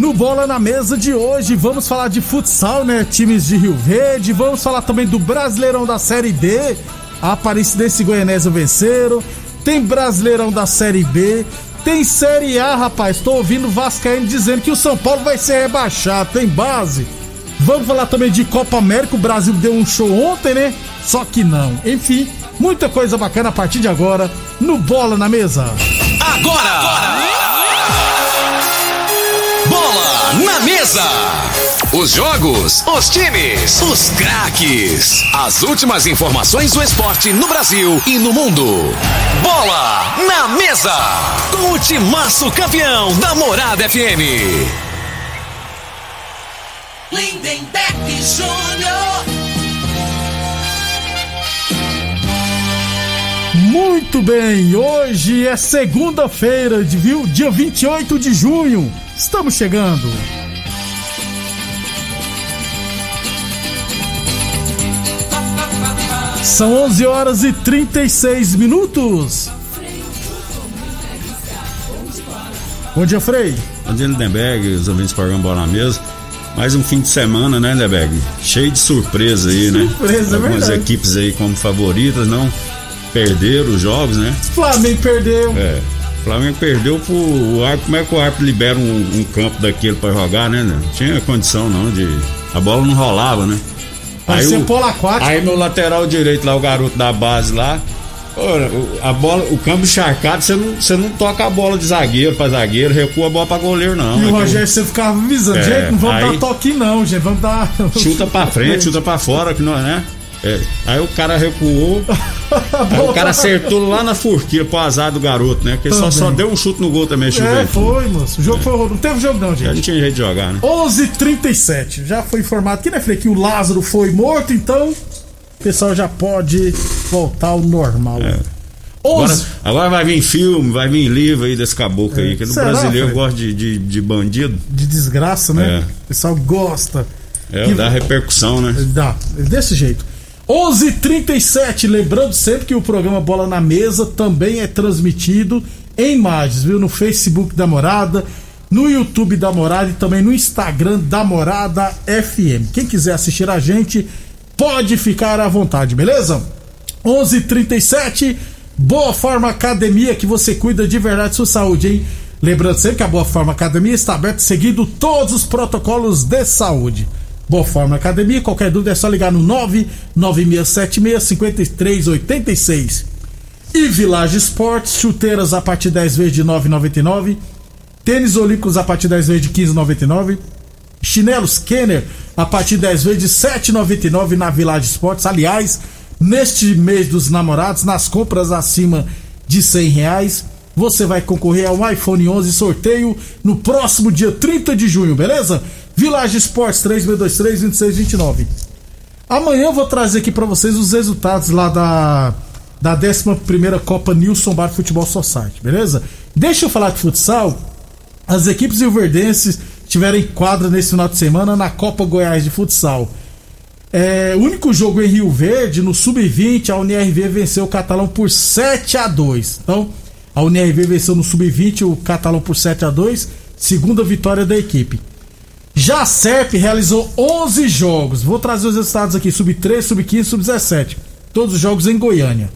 No Bola na Mesa de hoje, vamos falar de futsal, né? Times de Rio Verde, vamos falar também do Brasileirão da Série D. A Aparecidense e Goianésia venceram. Tem Brasileirão da Série B. Tem Série A, rapaz. Tô ouvindo o Vascaíno dizendo que o São Paulo vai ser rebaixado. Tem base. Vamos falar também de Copa América. O Brasil deu um show ontem, né? Só que não. Enfim, muita coisa bacana a partir de agora no Bola na Mesa. Agora! agora! Na Mesa! Os jogos, os times, os craques. As últimas informações do esporte no Brasil e no mundo. Bola na Mesa! Com o timaço campeão da Morada FM. Lindenberg Júnior. Muito bem, hoje é segunda-feira, viu? Dia 28 de junho. Estamos chegando. São 11 horas e 36 minutos. Bom dia, Frei. Bom dia, Lindenberg, os ouvintes do programa Bola na Mesa. Mais um fim de semana, né, Lindenberg? Cheio de surpresa aí, né? Surpresa, é Algumas equipes aí como favoritas, não perderam os jogos, né? Flamengo perdeu. É. O Flamengo perdeu pro o árbitro. Como é que o árbitro libera um, um campo daquele pra jogar, né? Não tinha condição não de. A bola não rolava, né? O- polo aquático. Aí no lateral direito lá, o garoto da base lá. a bola, o campo encharcado, você não, você não toca a bola de zagueiro pra zagueiro, recua a bola pra goleiro, não. E É o que Rogério você ficava avisando, É, gente, não vamos aí- dar toque não, gente, vamos dar... Chuta pra frente, chuta pra fora, que não é, né? É, Aí o cara recuou, aí o cara acertou lá na forquilha pro azar do garoto, né? Que ele só, só deu um chute no gol também, É, Juventude. foi, moço, o jogo foi horroroso, não teve jogo não, Já não gente. tinha jeito de jogar, né? 11:37 já foi informado que, né, Frei, que o Lázaro foi morto, então o pessoal já pode voltar ao normal. É. Agora, 11 agora vai vir filme, vai vir livro aí desse caboclo aí, que no brasileiro Fred? gosta de, de, de bandido. de desgraça, né? É. O pessoal gosta. É, Que- dá repercussão, né? Dá, desse jeito. 11:37, lembrando sempre que o programa Bola na Mesa também é transmitido em imagens, viu? No Facebook da Morada, no YouTube da Morada e também no Instagram da Morada FM. Quem quiser assistir a gente, pode ficar à vontade, beleza? 11:37, Boa Forma Academia que você cuida de verdade sua saúde, hein? Lembrando sempre que a Boa Forma Academia está aberta seguindo todos os protocolos de saúde. Boa Forma Academia, qualquer dúvida é só ligar no 996765386. E Village Esportes, chuteiras a partir de 10 vezes de 9,99. Tênis olímpicos a partir de 10 vezes de 15,99. Chinelos Kenner a partir de 10 vezes de 7,99 na Village Esportes. Aliás, neste mês dos namorados, nas compras acima de 100 reais, você vai concorrer a um iPhone 11 sorteio no próximo dia 30 de junho, beleza? Village Esportes 3623-2629. Amanhã eu vou trazer aqui pra vocês os resultados lá da, da 11 Copa Nilson Bar Futebol Society, beleza? Deixa eu falar de futsal. As equipes rioverdenses tiveram em quadra nesse final de semana na Copa Goiás de Futsal. É, único jogo em Rio Verde, no Sub-20, a UNIRV venceu o Catalão por 7 a 2 Então, a UNIRV venceu no Sub-20 o Catalão por 7 a 2 segunda vitória da equipe. Já a SERP realizou 11 jogos. Vou trazer os resultados aqui: Sub-13, Sub-15, Sub-17. Todos os jogos em Goiânia.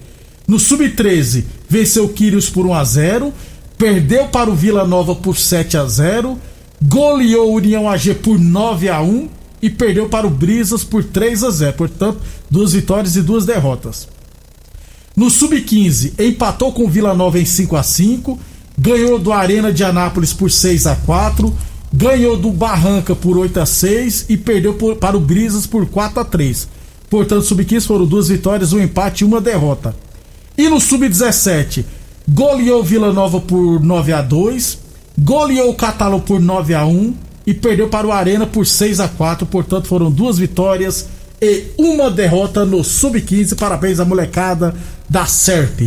No Sub-13, venceu o Quírios por 1 a 0 Perdeu para o Vila Nova por 7 a 0 goleou o União AG por 9 a 1 e perdeu para o Brisas por 3 a 0. Portanto, duas vitórias e duas derrotas. No Sub-15, empatou com o Vila Nova em 5 a 5 ganhou do Arena de Anápolis por 6 a 4 ganhou do Barranca por 8 a 6 e perdeu por, para o Brisas por 4 a 3 Portanto, Sub-15 foram duas vitórias, um empate e uma derrota. E no Sub-17, goleou Vila Nova por 9 a 2 goleou o Catalo por 9 a 1 e perdeu para o Arena por 6 a 4 Portanto, foram duas vitórias e uma derrota no Sub-15. Parabéns à molecada da SERP.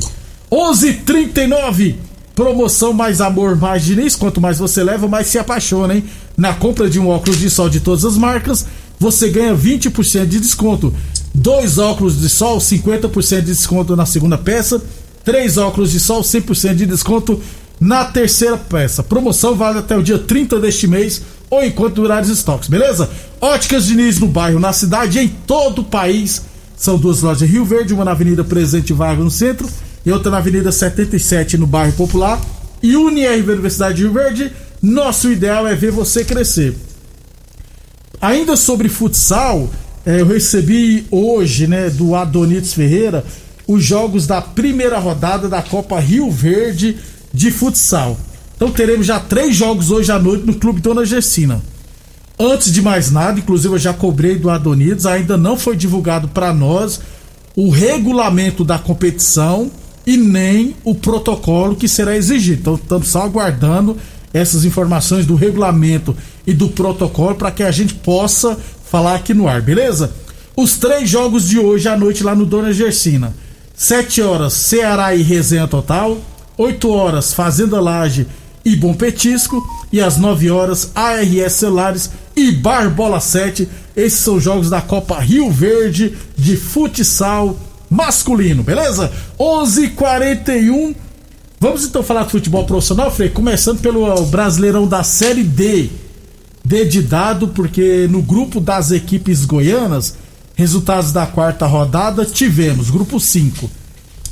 11:39 Promoção Mais Amor Mais Diniz. Quanto mais você leva, mais se apaixona, hein? Na compra de um óculos de sol de todas as marcas, você ganha 20% de desconto. Dois óculos de sol, 50% de desconto na segunda peça. Três óculos de sol, 100% de desconto na terceira peça. Promoção vale até o dia 30 deste mês ou enquanto durar os estoques, beleza? Óticas Diniz no bairro, na cidade em todo o país. São duas lojas em Rio Verde, uma na Avenida Presidente Vargas no centro e outra na Avenida 77 no bairro Popular. E UniRV Universidade de Rio Verde, nosso ideal é ver você crescer. Ainda sobre futsal, é, eu recebi hoje, né, do Adonites Ferreira, os jogos da primeira rodada da Copa Rio Verde de futsal. Então teremos já três jogos hoje à noite no Clube Dona Gessina. Antes de mais nada, inclusive eu já cobrei do Adonides, ainda não foi divulgado para nós o regulamento da competição e nem o protocolo que será exigido. Então estamos só aguardando essas informações do regulamento e do protocolo para que a gente possa falar aqui no ar, beleza? Os três jogos de hoje à noite lá no Dona Gersina. 7 horas Ceará e Resenha Total, 8 horas Fazenda Laje e Bom Petisco e às 9 horas ARS Celulares e Barbola 7. Esses são jogos da Copa Rio Verde de futsal masculino, beleza? 11:41. Vamos então falar de futebol profissional, Frei, começando pelo Brasileirão da Série D. D de dado, porque no grupo das equipes goianas, resultados da quarta rodada, tivemos, grupo 5.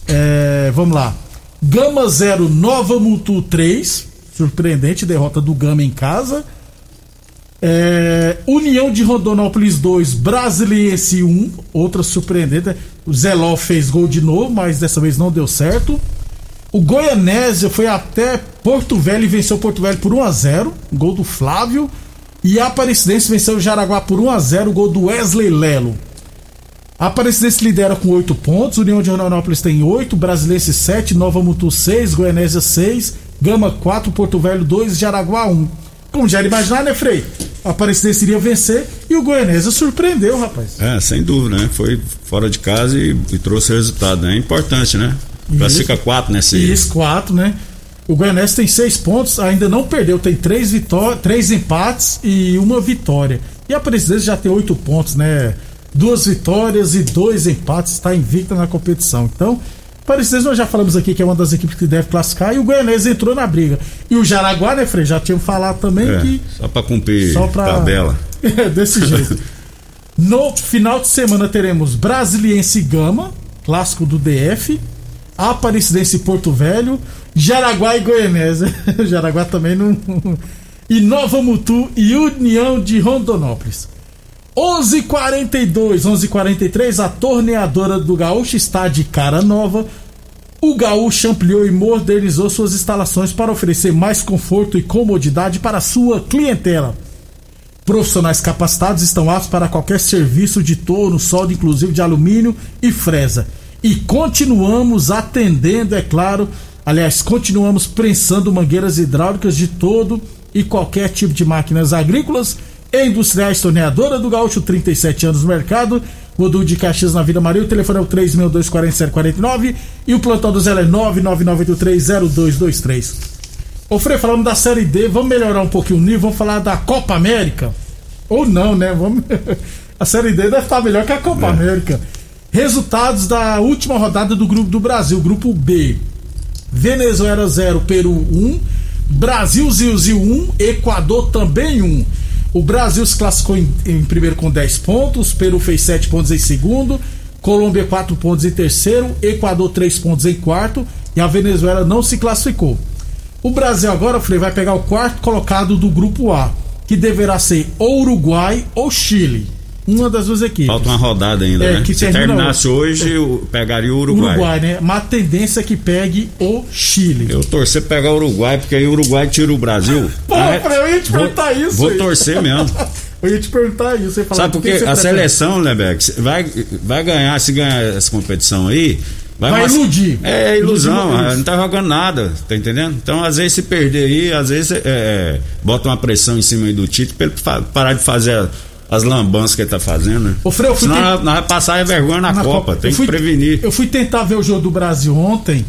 É, vamos lá. Gama 0, Nova Mutu 3. Surpreendente derrota do Gama em casa. É, União de Rondonópolis 2, Brasiliense 1, outra surpreendente. O Zeló fez gol de novo, mas dessa vez não deu certo. O Goianésia foi até Porto Velho e venceu Porto Velho por 1 a 0 gol do Flávio. E a Aparecidense venceu o Jaraguá por 1 a 0 gol do Wesley Lelo. A Aparecidense lidera com 8 pontos, União de Rondonópolis tem 8, Brasilense 7, Nova Mutu 6, Goianésia 6, Gama 4, Porto Velho 2, Jaraguá 1. Como já era imaginar, né, Frei? A Aparecidense iria vencer e o Goianésia surpreendeu, rapaz. É, sem dúvida, né? Foi fora de casa e, e trouxe resultado, né? É importante, né? Classifica 4 nesse. Isso, 4, né? O Goianésia tem 6 pontos, ainda não perdeu, tem 3 vitórias, três empates e uma vitória. E a Aparecidense já tem 8 pontos, né? Duas vitórias e dois empates, está invicta na competição. Então, Parecidos, nós já falamos aqui que é uma das equipes que deve classificar e o Goianese entrou na briga. E o Jaraguá, né, Frei? Já tínhamos falado também é, que. Só para cumprir só pra... tabela. É, desse jeito. no final de semana teremos Brasiliense Gama, clássico do DF, Aparecidense Porto Velho, Jaraguá e Goianese. Jaraguá também não. e Nova Mutu e União de Rondonópolis. 11:42, 11:43, a torneadora do Gaúcho está de cara nova. O Gaúcho ampliou e modernizou suas instalações para oferecer mais conforto e comodidade para sua clientela. Profissionais capacitados estão aptos para qualquer serviço de torno, solda, inclusive de alumínio e fresa. E continuamos atendendo, é claro, aliás, continuamos prensando mangueiras hidráulicas de todo e qualquer tipo de máquinas agrícolas Industriais Torneadora do Gaúcho, 37 anos no mercado. Rodul de Caxias na Vida Maria. O telefone é o 3624749 e o plantão do Zé é 999830223. Ô Frei, falando da Série D, vamos melhorar um pouquinho o nível, vamos falar da Copa América. Ou não, né? Vamos... a Série D deve estar melhor que a Copa é. América. Resultados da última rodada do Grupo do Brasil, Grupo B. Venezuela 0, Peru 1, Brasil Zilzil 1, Equador também 1. O Brasil se classificou em, em, primeiro com 10 pontos, Peru fez 7 pontos em segundo, Colômbia 4 pontos em terceiro, Equador 3 pontos em quarto e a Venezuela não se classificou. O Brasil agora, Frei, vai pegar o quarto colocado do grupo A, que deverá ser ou Uruguai ou Chile. Uma das duas equipes. Falta uma rodada ainda, É, né? que Se termina terminasse hoje, eu pegaria o Uruguai. Uruguai, né? Mas a tendência é que pegue o Chile. Eu torcer pegar o Uruguai, porque aí o Uruguai tira o Brasil. Pô, Ah, Frei, eu ia te vou- perguntar isso. Vou aí. torcer mesmo. Eu ia te perguntar isso. Falar, Sabe por que quê? que você A seleção, né, Beck, vai, vai ganhar, se ganhar essa competição aí. Vai mas- iludir. É, ilusão, Iludir, ah, não tá jogando nada, tá entendendo? Então, às vezes, se perder aí, às vezes, é, é, bota uma pressão em cima aí do título pra ele parar de fazer a- as lambanças que ele tá fazendo, né? Ô, Frei, eu fui Senão ter- nós, nós passar vergonha na, Na Copa, tem Eu fui- que prevenir. Eu fui tentar ver o jogo do Brasil ontem.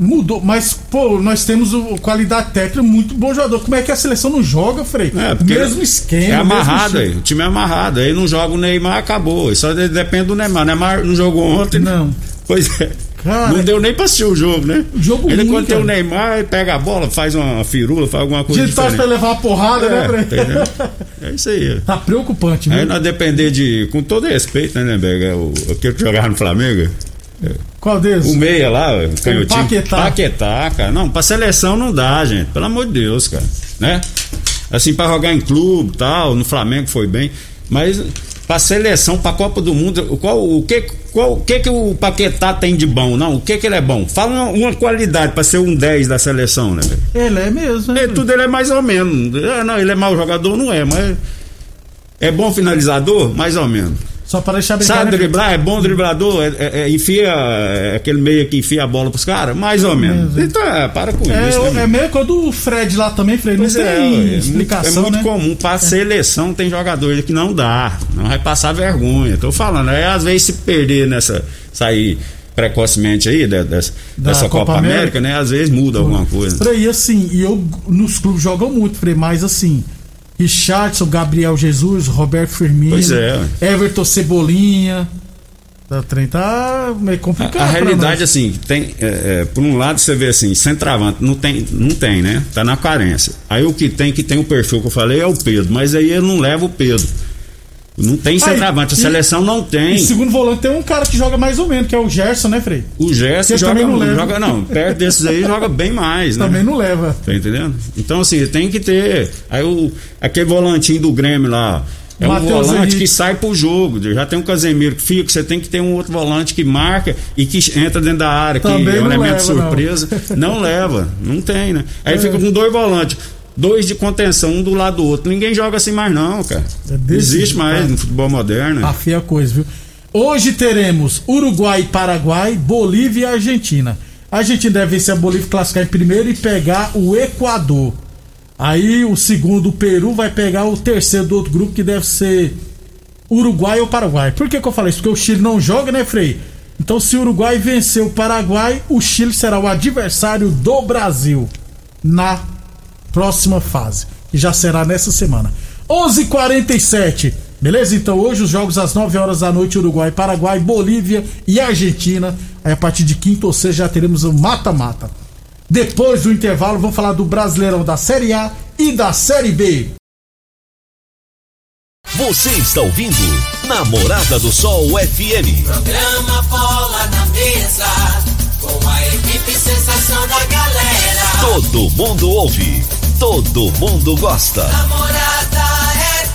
Mudou, mas, pô, nós temos o, qualidade técnica, muito bom jogador. Como é que a seleção não joga, Frei? É, mesmo esquema. É amarrado aí, o time é amarrado. Aí não joga o Neymar, acabou. Só de- depende do Neymar. O Neymar não jogou ontem. Não. Pois é. Cara, não deu nem pra assistir o jogo, né? Jogo Ele ruim, quando tem o cara. Neymar, ele pega a bola, faz uma firula, faz alguma coisa gente torce pra levar uma porrada, É, né, entendeu? É isso aí. Tá preocupante, viu? Aí nós depender de. Com todo respeito, né, Lemberga? O, aquele que jogava no Flamengo. Qual deles? O meia lá, o canhotinho. Paquetá. Paquetá, cara. Não, pra seleção não dá, gente. Pelo amor de Deus, cara. Né? Assim, pra jogar em clube e tal, no Flamengo foi bem. Mas pra seleção, pra Copa do Mundo, qual, o que, qual, o que que o Paquetá tem de bom? Não, o que que ele é bom? Fala uma, uma qualidade pra ser um 10 da seleção, né, velho? Ele é mesmo? É, tudo ele é mais ou menos. É, não, ele é mau jogador, não é, mas. É bom finalizador? Mais ou menos. Só pra deixar bem Sabe claro, driblar? É bom driblador? É, é- é- enfia é, aquele meio que enfia a bola pros caras? Mais ou menos. Então, é, para com É, isso. né, é meio quando o Fred lá também, não Pois tem é, é muito- explicação, é muito né? comum. Pra seleção tem jogador que não dá. Não vai passar vergonha. Tô falando, é às vezes se perder nessa. sair precocemente aí de- dessa, Da dessa Copa Copa, América, América, né? Às vezes muda alguma coisa. Frei, assim, e eu nos clubes jogam muito, Frei, mas assim, Richardson, Gabriel Jesus, Roberto Firmino, Pois é. Everton Cebolinha. O trem tá meio complicado. A, a realidade, nós. assim, tem, é, é, por um lado você vê assim, centroavante, não tem, não tem, né? Tá na carência. Aí o que tem, que tem o perfil que eu falei, é o Pedro, mas aí ele não leva o Pedro. Não tem centroavante, a e- seleção não tem. E segundo volante tem um cara que joga mais ou menos, que é o Gerson, né, Frei? O Gerson joga, também não leva. joga, não, perto desses aí joga bem mais, né? Também não leva. Tá entendendo? Então, assim, tem que ter. Aí o, aquele volantinho do Grêmio lá. É um volante Henrique. que sai pro jogo. Já tem um Casemiro que fica, você tem que ter um outro volante que marca e que entra dentro da área, Também que é um não elemento leva, não. surpresa. Não. leva, não tem, né? Aí É. fica com dois volantes. Dois de contenção, um do lado do outro. Ninguém joga assim mais, não, cara. É existe jeito, mais cara. no futebol moderno. A feia coisa, viu? Hoje teremos Uruguai e Paraguai, Bolívia e Argentina. A Argentina deve vencer a Bolívia, classificar em primeiro e pegar o Equador. Aí o segundo, o Peru, vai pegar o terceiro do outro grupo, que deve ser Uruguai ou Paraguai. Por que, que eu falei isso? Porque o Chile não joga, né, Frei? Então, se o Uruguai vencer o Paraguai, o Chile será o adversário do Brasil na próxima fase, que já será nessa semana. 11:47. Beleza? Então hoje os jogos às 9 horas da noite, Uruguai, Paraguai, Bolívia e Argentina. Aí a partir de quinta ou seja já teremos o mata-mata. Depois do intervalo, vamos falar do Brasileirão da Série A e da Série B. Você está ouvindo Namorada do Sol FM. Programa Bola na Mesa, com a equipe sensação da galera. Todo mundo ouve, todo mundo gosta. Namorada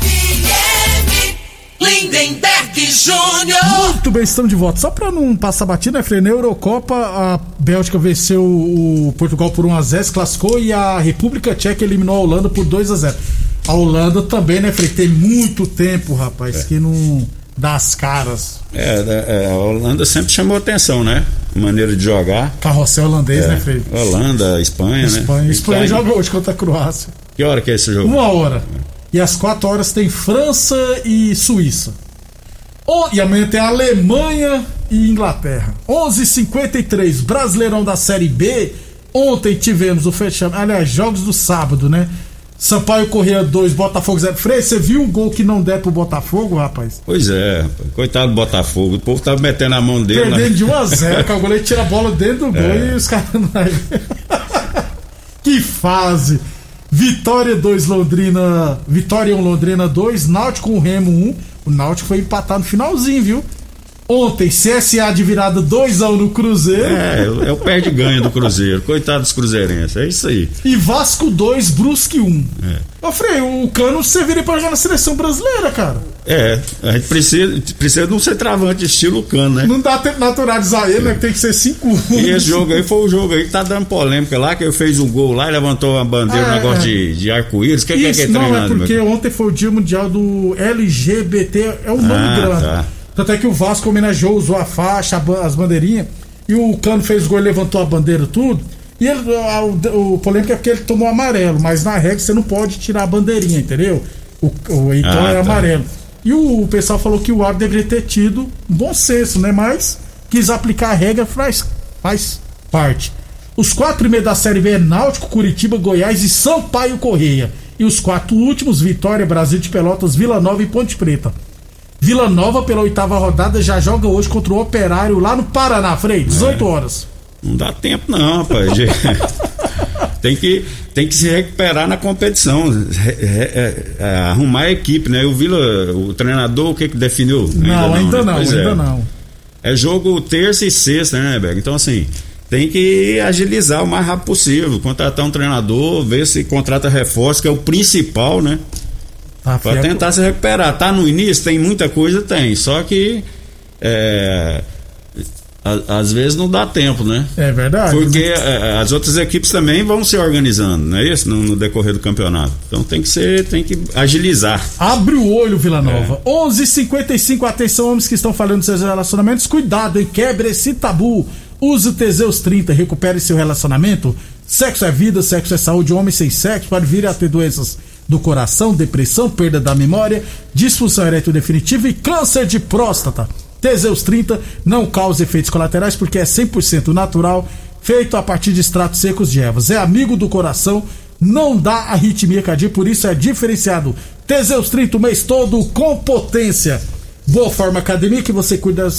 FM, Lindenberg Júnior. Muito bem, estamos de volta. Só pra não passar batida, né, Frei? Na Eurocopa, a Bélgica venceu o Portugal por 1x0, se classificou, e a República Tcheca eliminou a Holanda por 2x0. A Holanda também, né, Frei? Tem muito tempo, rapaz, que não dá as caras. É, é, a Holanda sempre chamou atenção, né? Maneira de jogar. Carrossel holandês, né, Frei? Holanda, Espanha, Espanha. né? Espanha tá- joga hoje contra a Croácia. Que hora que é esse jogo? Uma hora. E às quatro horas tem França e Suíça. Oh, e amanhã tem Alemanha e Inglaterra. 11:53 Brasileirão da Série B. Ontem tivemos o fechamento. Aliás, jogos do sábado, né? Sampaio Correia 2, Botafogo 0. Frei, você viu um gol que não der pro Botafogo, rapaz? Pois é, rapaz. coitado do Botafogo. O povo tava metendo a mão dele. Perdendo Né? de 1 a 0 que o goleiro tira a bola dentro do gol É. e os caras não. que fase! Vitória 2, Londrina. Vitória 1, Londrina 2, Náutico com o Remo 1. O Náutico foi empatar no finalzinho, viu? Ontem, CSA de virada 2x1 no Cruzeiro. É, é o perde-ganho do Cruzeiro. Coitado dos cruzeirenses, é isso aí. E Vasco 2, Brusque 1. É. Ô, Frei, o Cano você viria pra jogar na seleção brasileira, cara. É, a gente precisa, precisa de um centroavante estilo cano, né? Não dá tempo de naturalizar ele, né? Que tem que ser 5 E esse jogo aí foi o jogo aí que tá dando polêmica lá, que ele fez um gol lá e levantou uma bandeira, Ah, um negócio é. de, de arco-íris. O que, que é que é Isso, não, é treinado? porque meu? ontem foi o dia mundial do LGBT, é o nome Ah, grande. tá. Tanto é que o Vasco homenageou, usou a faixa, as bandeirinhas, e o Cano fez o gol e levantou a bandeira tudo. E ele, a- o, o polêmico é porque ele tomou amarelo, mas na regra você não pode tirar a bandeirinha, entendeu? O, o, então Ah, é tá. amarelo. E o, pessoal falou que o árbitro deveria ter tido um bom senso, né? Mas quis aplicar a regra, faz, faz parte. Os quatro primeiros da Série B é Náutico, Curitiba, Goiás e Sampaio Correia. E os quatro últimos, Vitória, Brasil de Pelotas, Vila Nova e Ponte Preta. Vila Nova, pela oitava rodada, já joga hoje contra o Operário lá no Paraná, Frei, 18 horas. Não dá tempo não, rapaz. tem, que, tem que se recuperar na competição. Re- re- é, é, arrumar a equipe, né? O Vila, o treinador, o que que definiu? Não, ainda né? não, Pois ainda é. não. É jogo terça e sexta, né, Beck? Então, assim, tem que agilizar o mais rápido possível. Contratar um treinador, ver se contrata reforço, que é o principal, né? Tá, Pra Fia? tentar se recuperar. Tá no início, tem muita coisa, tem. Só que. É, a- às vezes não dá tempo, né? É verdade. Porque é, as outras equipes também vão se organizando, não é isso? No, no decorrer do campeonato. Então tem que ser, tem que agilizar. Abre o olho, Vila Nova. É. 11:55 h 55 atenção, homens que estão falando dos seus relacionamentos. Cuidado, hein? Quebre esse tabu. Use o Teseus 30, recupere seu relacionamento. Sexo é vida, sexo é saúde. Homem sem sexo pode vir a ter doenças do coração, depressão, perda da memória, disfunção erétil definitiva e câncer de próstata. Teseus 30 não causa efeitos colaterais porque é 100% natural, feito a partir de extratos secos de ervas. É amigo do coração, não dá arritmia cardíaca, por isso é diferenciado. Teseus 30 o mês todo com potência. Boa Forma Academia que você cuida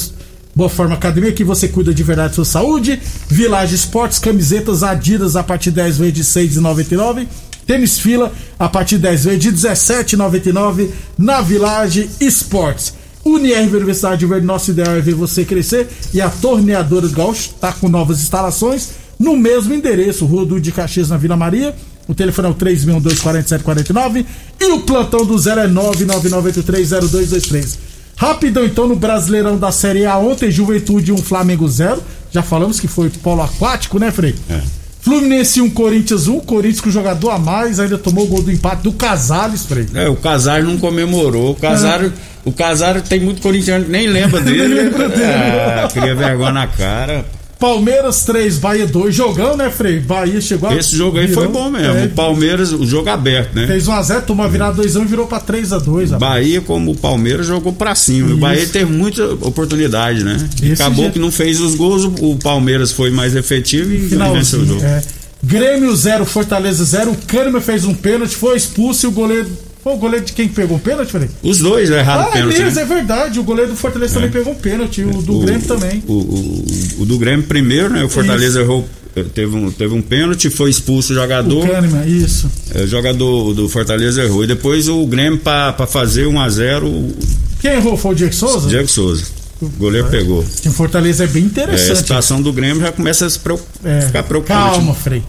Boa Forma Academia que você cuida de verdade da sua saúde. Village Esportes, camisetas Adidas a partir de 10 vezes de 6,99. Tênis Fila a partir de 10 vezes de 17,99 na Village Esportes. Unirv Universidade de Verde, nosso ideal é ver você crescer. E a Torneadora do Gaúcho está com novas instalações no mesmo endereço, Rua do de Caxias, na Vila Maria. O telefone é o 3624749 e o plantão do zero é 999830223. Rapidão então no Brasileirão da Série A ontem, Juventude 1, Flamengo 0. Já falamos que foi polo aquático, né, Frei? É. Fluminense 1, Corinthians 1. Corinthians com jogador a mais, ainda tomou o gol do empate do Casales, Frei. É, o Casário não comemorou. O Casário, o Casário tem muito corintiano que nem lembra dele. Nem lembra dele. Ah, cria vergonha na cara. Palmeiras 3, Bahia 2. Jogão, né, Frei? Bahia chegou a- Esse jogo aí foi virou- bom mesmo. É, O Palmeiras, o jogo aberto, né? fez 1x0, tomou a virada 2x1 e virou pra 3x2. rapaz. Bahia, como o Palmeiras, jogou pra cima. Isso. O Bahia teve muita oportunidade, né? Esse Acabou jeito. que não fez os gols, o Palmeiras foi mais efetivo e venceu o jogo. É. Grêmio 0, Fortaleza 0. O Kahneman fez um pênalti, foi expulso e o goleiro. O goleiro de quem que pegou o pênalti, Frei? Os dois erraram o Ah, é pênalti. mesmo, né? é verdade. O goleiro do Fortaleza também pegou um pênalti, o do Grêmio também. O, o- o do Grêmio primeiro, né? O Fortaleza errou, eh, teve um, teve um pênalti, foi expulso o O jogador. Kahneman, isso. eh, O jogador do Fortaleza errou. E depois o Grêmio, pra, pra fazer 1 a 0 o Quem errou foi o Diego Souza? Diego Souza. O goleiro pegou. O Fortaleza é bem É, a interessante. situação do Grêmio já começa a se preocup- É, ficar preocupante. Calma, Frei.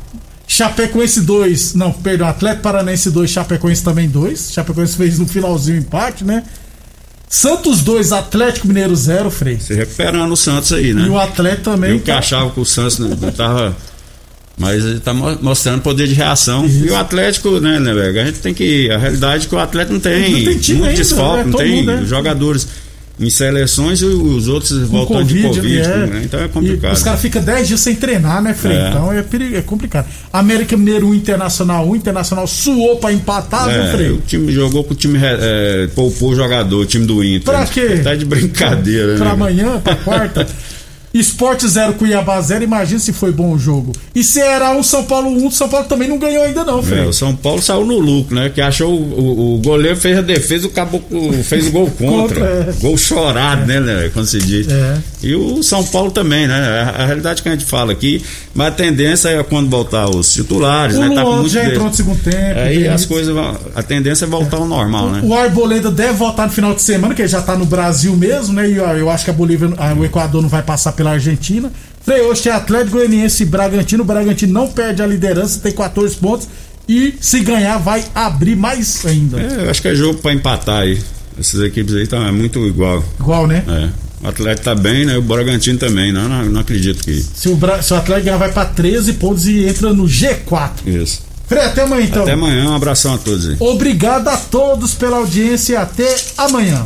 Chapecoense 2, não, perdão, Atlético Paranense 2, Chapecoense também 2. Chapecoense fez no finalzinho empate, né? Santos 2, Atlético Mineiro 0, Frei. Se recuperando o Santos aí, né? E o Atlético também. Eu que tá- achava que o Santos não, não tava. Mas ele tá mo- mostrando poder de reação. Isso. E o Atlético, né, né, velho? A gente tem que. A realidade é que o Atlético não tem, Não tem muito ainda, né? não Todo tem mundo, né? jogadores em seleções e os outros com voltando de Covid. é. né? Então é E complicado. os caras ficam 10 dias sem treinar, né, Frei? É. Então é, peri- é complicado. América Mineiro 1, Internacional 1. Internacional suou pra empatar, viu, É, Frei? o time jogou com o time. É, poupou o jogador, o time do Inter. Pra quê? Tá de brincadeira, Pra né? amanhã, pra quarta. Esporte 0, Cuiabá 0, imagina se foi bom o jogo. E se era um São Paulo 1, um, São Paulo também não ganhou ainda não, É, Frei. o São Paulo saiu no lucro, né? Que achou o, o- o goleiro fez a defesa, o caboclo fez o gol contra. Contra, é. Gol chorado, né, né? Quando se diz. É. E o São Paulo também, né? A, a realidade que a gente fala aqui, mas a tendência é quando voltar os titulares, O né? Tá com Luan muito já deles. entrou no segundo tempo. Aí as coisas vão. A tendência é voltar ao normal, né? O Arboleda deve voltar no final de semana, que ele já tá no Brasil mesmo, né? E ó, eu acho que a Bolívia, ah, o Equador não vai passar pela Argentina. Frei, hoje tem Atlético Goianiense e Bragantino. O Bragantino não perde a liderança, tem 14 pontos. E se ganhar, vai abrir mais ainda. É, eu acho que é jogo pra empatar aí. Essas equipes aí tá muito igual. Igual, né? É. O Atlético tá bem, né? O Bragantino também, né? Não, não acredito que. Se, o Bra... se o Atlético ganhar, vai pra 13 pontos e entra no G4. Isso. Frei, até amanhã então. Até amanhã, um abração a todos aí. Obrigado a todos pela audiência e até amanhã.